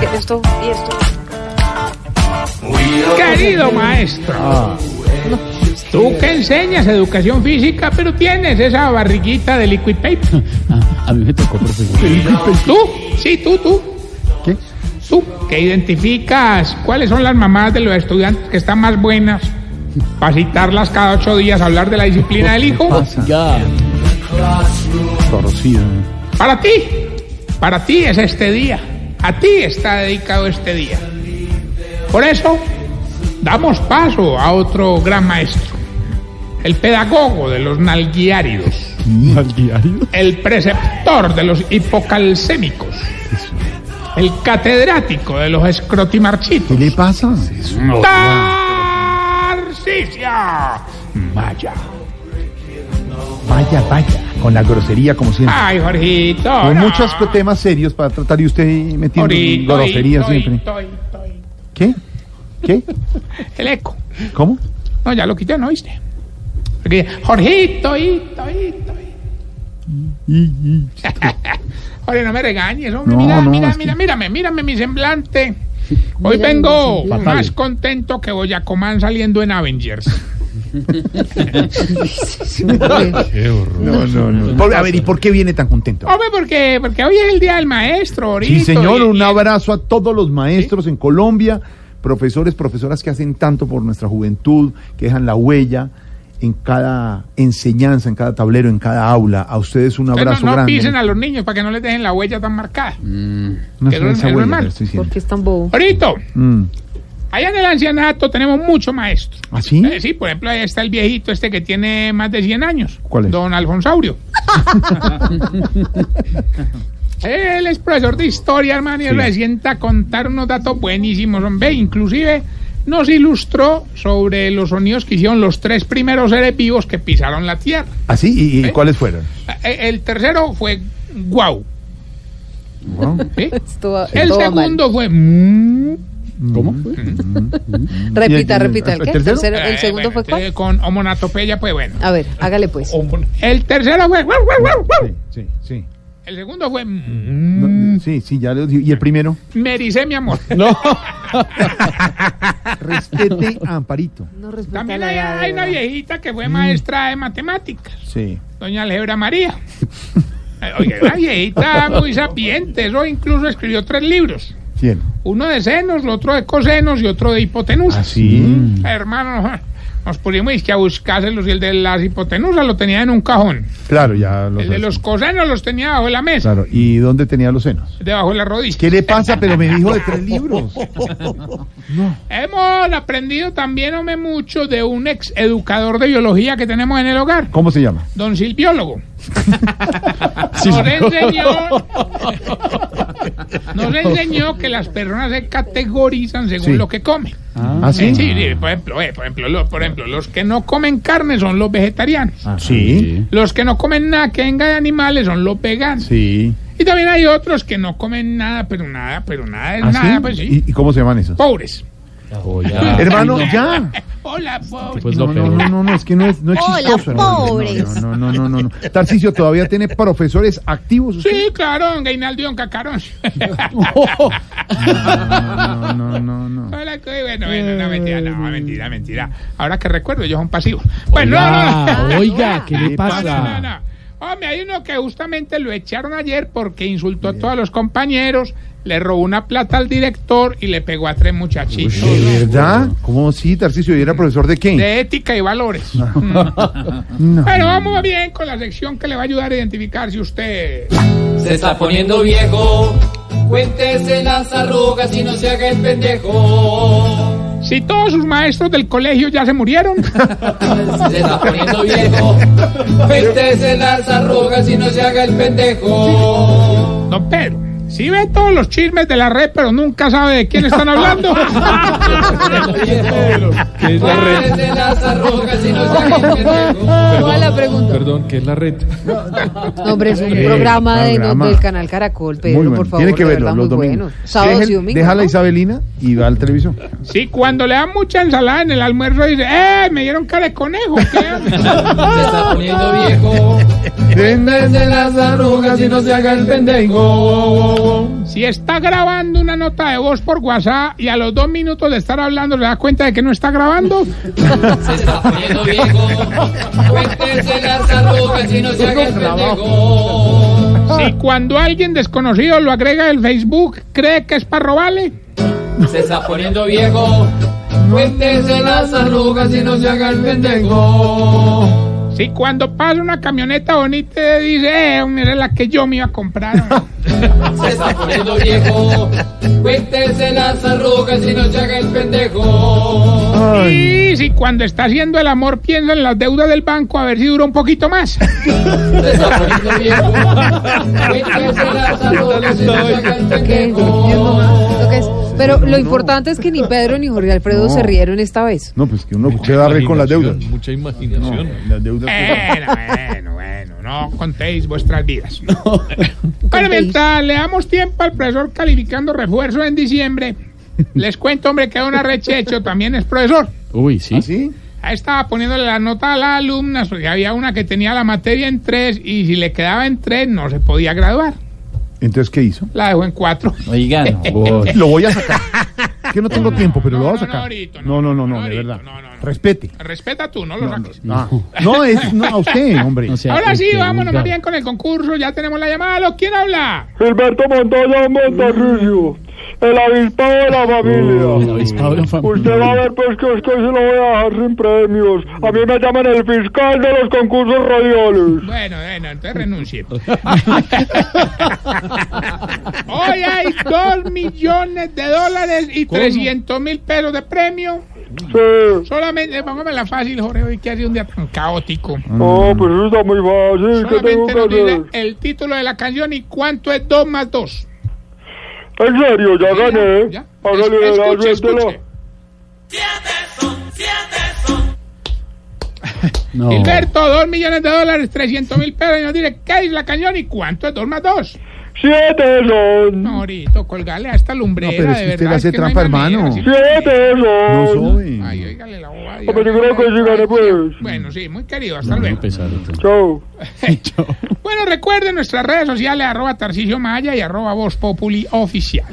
¿Qué es esto? ¿Y esto? Querido maestro, tú que enseñas educación física, pero tienes esa barriguita de liquid paper. A mí me tocó, profesor. ¿Tú? Sí, tú, tú. ¿Qué? Tú, que identificas cuáles son las mamás de los estudiantes que están más buenas para citarlas cada ocho días a hablar de la disciplina del hijo. Ya. Para ti, para ti es este día. A ti está dedicado este día. Por eso, damos paso a otro gran maestro. El pedagogo de los nalguiáridos. El preceptor de los hipocalcémicos. El catedrático de los ¿Qué escrotimarchitos. le pasa? Tarcisia Maya. Vaya, vaya. Con la grosería como siempre. Ay, Jorgito. Con no. muchos temas serios para tratar y usted metiendo Jorgito, grosería siempre. ¿Qué? ¿Qué? El eco. ¿Cómo? No, ya lo quité, ¿no viste? Porque, Jorgito, hito, hito, Oye, no me regañes, hombre. No, mira, no, mira, es que- mira, mírame, mírame mi semblante. Hoy vengo más contento que Boyacomán saliendo en Avengers. No, no, no. Por- a ver, ¿y por qué viene tan contento? Hombre, porque, porque hoy es el día del maestro, ahorita. Sí, señor, y- un abrazo a todos los maestros en Colombia, profesores, profesoras que hacen tanto por nuestra juventud, que dejan la huella en cada enseñanza, en cada tablero, en cada aula. A ustedes un abrazo no, no grande. pisen a los niños para que no les dejen la huella tan marcada. No que sé no- esa es huella, normal. le estoy diciendo. ¿Por qué es tan bobo? Ahorita, Mm. Allá en el ancianato tenemos muchos maestros. ¿Ah, sí? Eh, sí, por ejemplo, ahí está el viejito este que tiene más de 100 años. ¿Cuál es? Don Alfonsaurio. Él es profesor de historia, hermano, y él Sí. le sienta a contar unos datos buenísimos, hombre. Inclusive nos ilustró sobre los sonidos que hicieron los tres primeros seres vivos que pisaron la Tierra. ¿Ah, sí? ¿Y, y ¿Eh? cuáles fueron? Eh, El tercero fue guau. Va- El todo va mal. segundo fue mm. ¿Cómo fue? Repita, ¿Y el- repita. ¿El, qué? Tercero- ¿El Eh, segundo bueno, fue cuál? eh, Con homonatopeya, pues bueno. A ver, hágale pues. El tercero fue. sí, sí, sí. El segundo fue. No, mm, sí, sí, ya lo ¿Y el primero? Me ericé, mi amor. No. Respete a Amparito. No También hay, una viejita que fue maestra de matemáticas, Sí. doña Algebra María. Eh, Oye, una viejita muy sapiente, eso incluso escribió tres libros. ¿Quién? Uno de senos, otro de cosenos y otro de hipotenusas. ¿Ah, sí? Hermano, nos pusimos es que a buscárselos y el de las hipotenusas lo tenía en un cajón. Claro, ya lo El de los cosenos los tenía debajo de la mesa, Claro, ¿y dónde tenía los senos? debajo de la rodilla. ¿Qué le pasa? Pero me dijo de tres libros. Hemos aprendido también, hombre, mucho de un ex educador de biología que tenemos en el hogar, ¿Cómo se llama? don Silbiólogo. Nos enseñó, nos enseñó que las personas se categorizan según Sí. lo que comen. ¿Ah, sí? Eh, sí, sí, por ejemplo, eh, por ejemplo, lo- por ejemplo, los que no comen carne son los vegetarianos. Ah, sí. Los que no comen nada que venga de animales son los veganos. Sí. Y también hay otros que no comen nada, pero nada, pero nada es ¿Ah, nada, sí? pues sí. ¿Y, y cómo se llaman esos? Pobres. Hermano, ya. Hola, pobres. Pues No, no, no, no, no, es que no es, no es Hola, chistoso. hermano. pobres. No, no, no, no, no. Tarcicio todavía tiene profesores activos. usted? Sí, claro, don Gainaldo y don Cacarón. No, no, no, no. Hola, bueno, bueno, no, mentira, no, mentira, mentira. Ahora que recuerdo, ellos son pasivos. Bueno, no, Oiga, no, no. oiga, ¿qué le ¿Qué No, no, pasa? Hombre, hay uno que justamente lo echaron ayer porque insultó a todos los compañeros, le robó una plata al director y le pegó a tres muchachitos. ¿De verdad? ¿Cómo sí, Tarcicio? ¿Y era profesor de qué? De ética y valores. Mm. No. Bueno, vamos bien con la sección que le va a ayudar a identificar si usted... Se está poniendo viejo, cuéntese las arrugas y no se haga el pendejo. Si todos sus maestros del colegio ya se murieron. Se está poniendo viejo, cuéntese las arrugas y no se haga el pendejo. Don Pedro, Sí ve todos los chismes de la red, pero nunca sabe de quién están hablando. ¿Qué es la red? Cuéntese las arrugas y no se haga el pendejo. ¿Cuál es la pregunta? Perdón, ¿qué es la red? No, hombre, es un Eh, programa, de- programa. del canal Caracol, Pedro, bueno. por favor. Tiene que de verlo verdad, los domingos. bueno. Sábados y domingos. Deja la ¿no? Isabelina y va al televisor. Sí, cuando le dan mucha ensalada en el almuerzo dice, ¡eh! Me dieron cara de conejo. ¿qué? Se está poniendo viejo. Cuéntese las arrugas y no se haga el pendejo. Si está grabando una nota de voz por WhatsApp y a los dos minutos de estar hablando se da cuenta de que no está grabando, Se está poniendo viejo. Cuéntese las arrugas y no se haga el pendejo. si cuando alguien desconocido lo agrega el Facebook, cree que es para robarle, Se está poniendo viejo. Cuéntese las arrugas y no se haga el pendejo. Si cuando pasa una camioneta bonita dice, eh, mira la que yo me iba a comprar. Se está poniendo viejo. Cuéntese las arrugas y no se haga el pendejo. Y si cuando está haciendo el amor piensa en las deudas del banco a ver si dura un poquito más. Se está poniendo viejo. Cuéntese las arrugas y no se haga el pendejo. Que es- Pero lo importante es que ni Pedro ni Jorge Alfredo No. se rieron esta vez. No, pues que uno queda re con las deudas. Mucha imaginación. Las deudas. Bueno, bueno, bueno, no contéis vuestras vidas. Bueno, Contéis. mientras le damos tiempo al profesor calificando refuerzo en diciembre, les cuento, hombre, que Don Arrechecho también es profesor. Uy, sí. ¿Ah, sí? Ahí estaba poniéndole la nota a las alumnas, porque había una que tenía la materia en tres y si le quedaba en tres no se podía graduar. Entonces, ¿qué hizo? La dejó en cuatro. Oigan. Lo voy a sacar. Que no tengo tiempo, pero lo voy a sacar. ahorita, No, no, no, no, de verdad. no, no, no. Respete. Respeta tú, no lo saques. No, es no, a usted, hombre. O sea, Ahora sí, vámonos más bien con el concurso. Ya tenemos la llamada. ¿Lo- ¿Quién habla? Gilberto Montoya Montarrillo, el avispado de la El familia. avispado de la Usted familia. va a ver pues que es que se lo voy a dejar sin premios. A mí me llaman el fiscal de los concursos radiales. Bueno, bueno, entonces renuncie. Hoy hay dos millones de dólares y trescientos mil pesos de premio. Sí. Solamente, póngame la fácil, Jorge, hoy que ha sido un día tan caótico. No, pues eso está muy fácil. ¿Qué tengo Solamente nos dice el título de la canción y cuánto es 2 más 2. En serio, ya gané. Ya. Hágale, Es- escuche, escuche. No. Gilberto, 2 millones de dólares, 300 mil pesos. Y nos dice, ¿qué es la canción y cuánto es 2 más 2? Siete son. No, ahorita, colgale a esta lumbrera, No, pero es de que usted verdad. le hace es que no trampa, manera, hermano. sí. Siete No son. soy. Ay, oígale la boba. Hombre, yo creo que sí gané, pues. Bueno, sí, muy querido, hasta Muy luego. pesado. todo. Chao. Recuerden nuestras redes sociales, arroba Tarcisio Maya y arroba Voz Populi Oficial.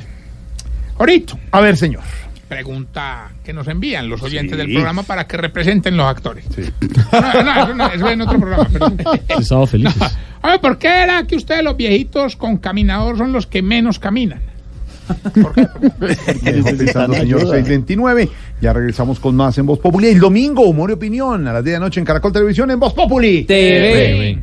Ahorita, A ver, señor. pregunta que nos envían los oyentes Sí. del programa para que representen los actores. No, no, eso, no, eso es en otro programa. Pero... Felices. A ver, ¿por qué era que ustedes los viejitos con caminador son los que menos caminan? Me dejó pensando, señor 629. Ya regresamos con más en Voz Populi. El domingo, humor y opinión. A las 10 de la noche en Caracol Televisión en Voz Populi. TV.